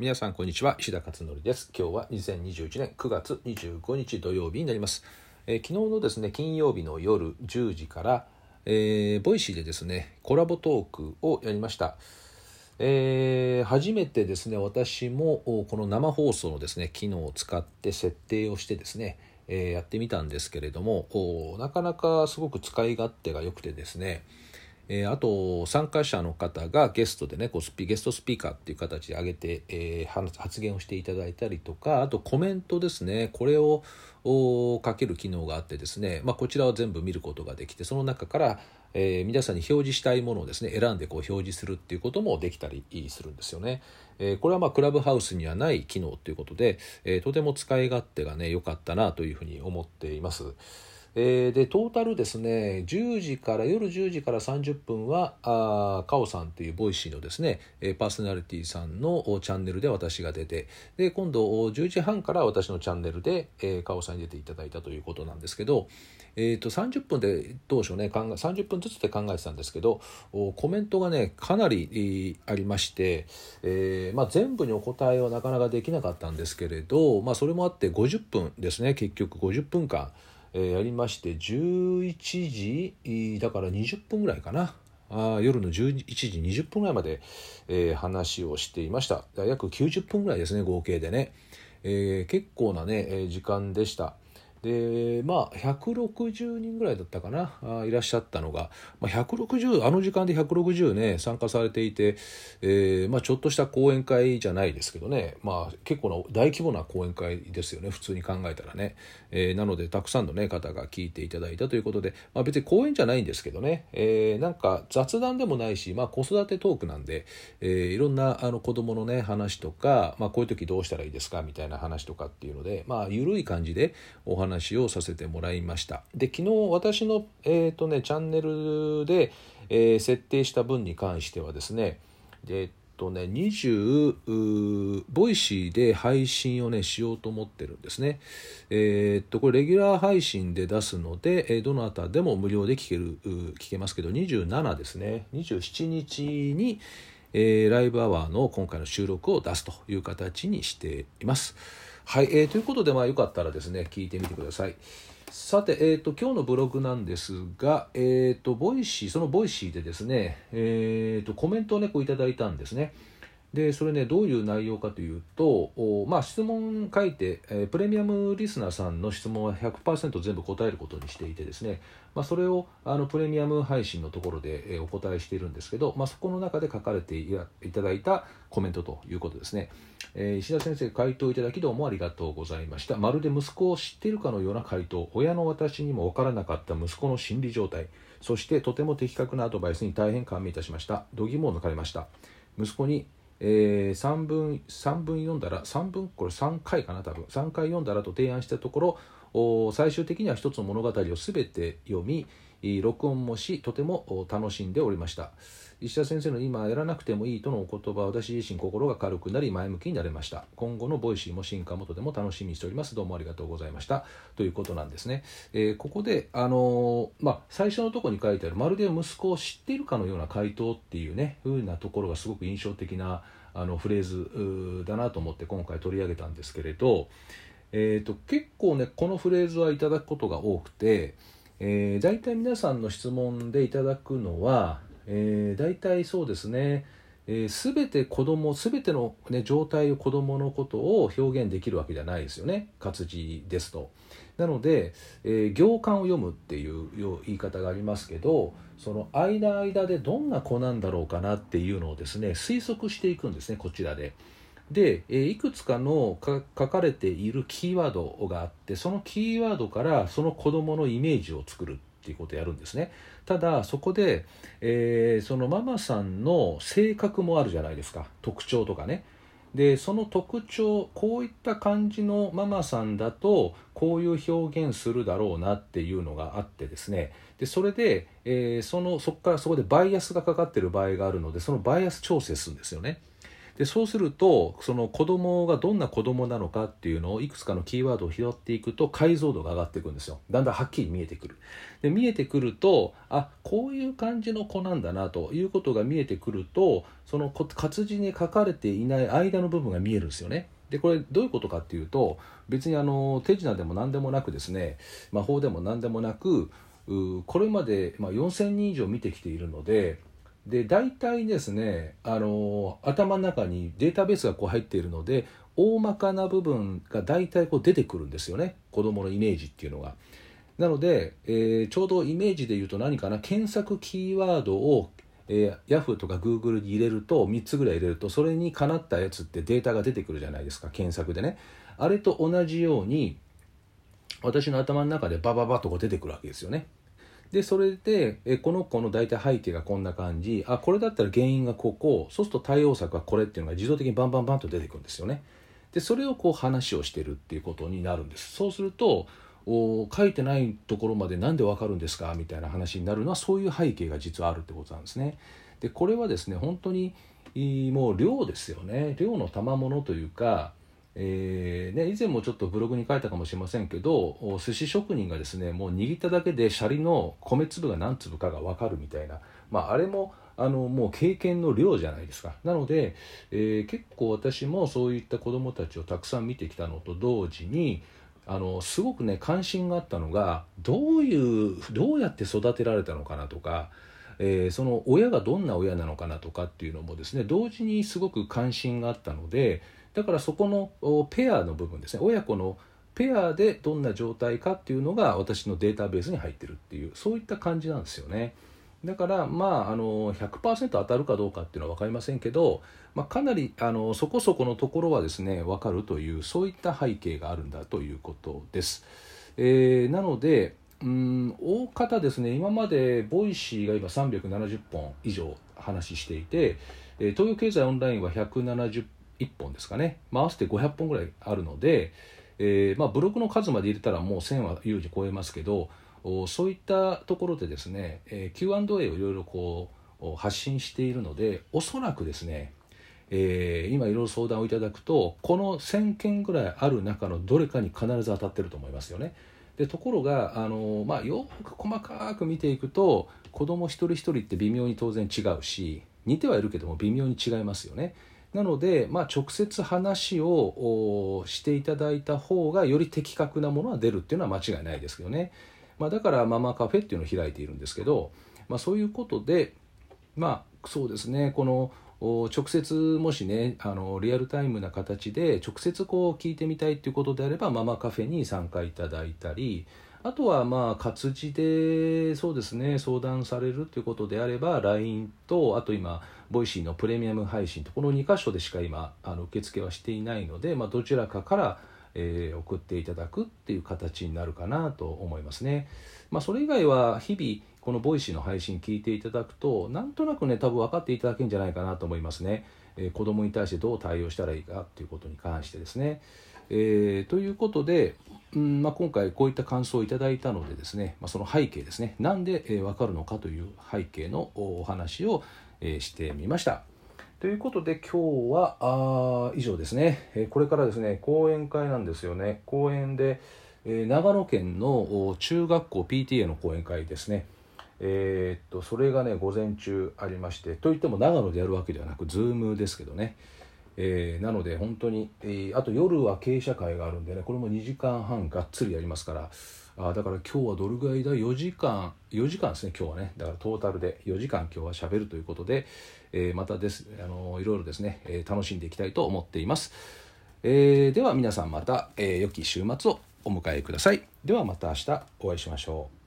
皆さんこんにちは。石田勝則です。今日は2021年9月25日土曜日になります、えー、昨日のですね金曜日の夜10時から、えー、ボイシーでですねコラボトークをやりました。えー、初めてですね私もこの生放送のですね機能を使って設定をしてですね、え、やってみたんですけれどもなかなかすごく使い勝手が良くてですねえー、あと参加者の方がゲストでねこうスピゲストスピーカーっていう形で上げて、えー、発言をしていただいたりとかあとコメントですねこれをかける機能があってですね、まあ、こちらを全部見ることができてその中から、えー、皆さんに表示したいものをですね選んでこう表示するっていうこともできたりするんですよね。え、これはまあクラブハウスにはない機能ということで、え、とても使い勝手がね良かったなというふうに思っています。えー、でトータルですね10時から夜10時から30分はあカオさんというボイシーのですねパーソナリティさんのチャンネルで私が出てで今度10時半から私のチャンネルで、えー、カオさんに出ていただいたということなんですけど、えーと、30分で当初ね考え30分ずつで考えてたんですけどコメントがねかなりありまして、えーまあ、全部にお答えはなかなかできなかったんですけれど、まあ、それもあって50分ですね結局50分間。えー、やりまして11時だから20分ぐらいかな。あ夜の11時20分ぐらいまで、えー、話をしていました。約90分ぐらいですね合計でね、えー、結構なね時間でした。でまあ160人ぐらいだったかなあいらっしゃったのが、まあ、160あの時間で160ね参加されていて、えーまあ、ちょっとした講演会じゃないですけどね、まあ、結構な大規模な講演会ですよね普通に考えたらね、えー、なのでたくさんの、ね、方が聞いていただいたということで、まあ、別に講演じゃないんですけどね、えー、なんか雑談でもないし、まあ、子育てトークなんで、えー、いろんなあの子供のね話とか、まあ、こういう時どうしたらいいですかみたいな話とかっていうので、まあ、緩い感じでお話話をさせてもらいました。で昨日私の、えーとね、チャンネルで、えー、設定した分に関してはですねえっとね20ボイシーで配信をねしようと思ってるんですね。えー、っとこれレギュラー配信で出すので、えー、どなたでも無料で聞ける聞けますけど27ですね。27日にえー、ライブアワーの今回の収録を出すという形にしています。はい、えー、ということで、まあ、よかったらですね、聞いてみてください。さて、えーと、今日のブログなんですが、えーと、ボイシー、そのボイシーでですね、えーと、コメントをね、こういただいたんですね。でそれねどういう内容かというとまあ、質問書いて、えー、プレミアムリスナーさんの質問は100%全部答えることにしていてですね、まあ、それをあのプレミアム配信のところで、えー、お答えしているんですけど、まあ、そこの中で書かれていただいたコメントということですね、えー、石田先生回答いただきどうもありがとうございました。まるで息子を知っているかのような回答。親の私にも分からなかった息子の心理状態。そしてとても的確なアドバイスに大変感銘いたしました。度肝を抜かれました。息子にえー、3分3分読んだら3分これ3回かな多分。3回読んだらと提案したところ最終的には一つの物語を全て読み録音もしとても楽しんでおりました。石田先生の今やらなくてもいいとのお言葉私自身心が軽くなり前向きになれました。今後のボイシーも進化もとても楽しみにしております。どうもありがとうございました。ということなんですね、えー、ここであのー、まあ、最初のとこに書いてあるまるで息子を知っているかのような回答っていうねふうなところがすごく印象的なあのフレーズだなと思って今回取り上げたんですけれど、えーと、結構ねこのフレーズはいただくことが多くて、えー、大体皆さんの質問でいただくのはえー、大体そうですね、えー、全て子供全ての、ね、状態を子供のことを表現できるわけじゃないですよね活字ですと。なので、えー、行間を読むっていう言い方がありますけどその間間でどんな子なんだろうかなっていうのをですね推測していくんですねこちらで。で、えいくつかの書かれているキーワードがあってそのキーワードからその子供のイメージを作るっていうことをやるんですね。ただそこで、えー、そのママさんの性格もあるじゃないですか。特徴とかね。でその特徴こういった感じのママさんだとこういう表現するだろうなっていうのがあってですね。でそれで、えー、そのそこからそこでバイアスがかかってる場合があるのでそのバイアス調整するんですよね。でそうするとその子供がどんな子供なのかっていうのをいくつかのキーワードを拾っていくと解像度が上がっていくんですよ。だんだんはっきり見えてくる。で見えてくるとあこういう感じの子なんだなということが見えてくるとその活字に書かれていない間の部分が見えるんですよね。でこれどういうことかっていうと別にあの手品でも何でもなくですね魔法でも何でもなくこれまで、ま、4,000人以上見てきているのでで大体ですねあの頭の中にデータベースがこう入っているので大まかな部分が大体こう出てくるんですよね子どものイメージっていうのが。なので、えー、ちょうどイメージで言うと何かな検索キーワードを、えー、Yahoo とか Google に入れると3つぐらい入れるとそれにかなったやつってデータが出てくるじゃないですか検索でね。あれと同じように私の頭の中でバババッとこう出てくるわけですよね。でそれでえこの子の大体背景がこんな感じあこれだったら原因がここそうすると対応策はこれっていうのが自動的にバンバンバンと出てくるんですよね。でそれをこう話をしてるっていうことになるんです。そうするとお書いてないところまで何でわかるんですか？みたいな話になるのはそういう背景が実はあるってことなんですね。でこれはですね本当にもう量ですよね量の賜物というかえーね、以前もちょっとブログに書いたかもしれませんけど寿司職人がですねもう握っただけでシャリの米粒が何粒かが分かるみたいな、まあ、あれもあのもう経験の量じゃないですか。なので、えー、結構私もそういった子どもたちをたくさん見てきたのと同時にあのすごくね関心があったのがどういうどうやって育てられたのかなとか、えー、その親がどんな親なのかなとかっていうのもですね同時にすごく関心があったのでだからそこのペアの部分ですね。親子のペアでどんな状態かっていうのが私のデータベースに入ってるっていうそういった感じなんですよね。だからまああの100%当たるかどうかっていうのは分かりませんけど、まあ、かなりあのそこそこのところはですね分かるというそういった背景があるんだということです、えー、なのでうん大方ですね今までボイシーが今370本以上話していて東洋経済オンラインは170 1本ですかね、まあ、合わせて500本ぐらいあるので、えー、まあ、ブログの数まで入れたらもう1000は優に超えますけどそういったところでですね、えー、Q&A をいろいろこう発信しているのでおそらくですね、えー、今いろいろ相談をいただくとこの1000件ぐらいある中のどれかに必ず当たってると思いますよね。でところがあの、まあ、よく細かく見ていくと子供一人一人って微妙に当然違うし似てはいるけども微妙に違いますよね。なので、まあ、直接話をしていただいた方がより的確なものは出るっていうのは間違いないですけどね、まあ、だからママカフェっていうのを開いているんですけど、まあ、そういうことでまあそうですねこの直接もしねあのリアルタイムな形で直接こう聞いてみたいっていうことであればママカフェに参加いただいたりあとはまあ活字でそうですね相談されるということであれば LINE とあと今ボイシーのプレミアム配信とこの2箇所でしか今あの受付はしていないので、まあ、どちらかから、えー、送っていただくっていう形になるかなと思いますね。まあ、それ以外は日々このボイシーの配信聞いていただくとなんとなくね多分分かっていただけるんじゃないかなと思いますね。えー、子供に対してどう対応したらいいかっていうことに関してですね。えー、ということで、うんまあ、今回こういった感想をいただいたのでですね、まあ、その背景ですねなんで、えー、分かるのかという背景のお話を、えー、してみました。ということで今日はあ以上ですね、えー、これからですね講演会なんですよね。講演で、えー、長野県の中学校 PTA の講演会ですね。えー、っとそれがね午前中ありましてといっても長野でやるわけではなく Zoom ですけどね。えー、なので本当に、えー、あと夜は経営者会があるんでねこれも2時間半がっつりやりますからあだから今日はどれぐらいだ？4時間4時間ですね今日はね。だからトータルで4時間今日はしゃべるということで、えー、またですあのいろいろですね、え楽しんでいきたいと思っています、えでは皆さんまた、え良き週末をお迎えください。ではまた明日お会いしましょう。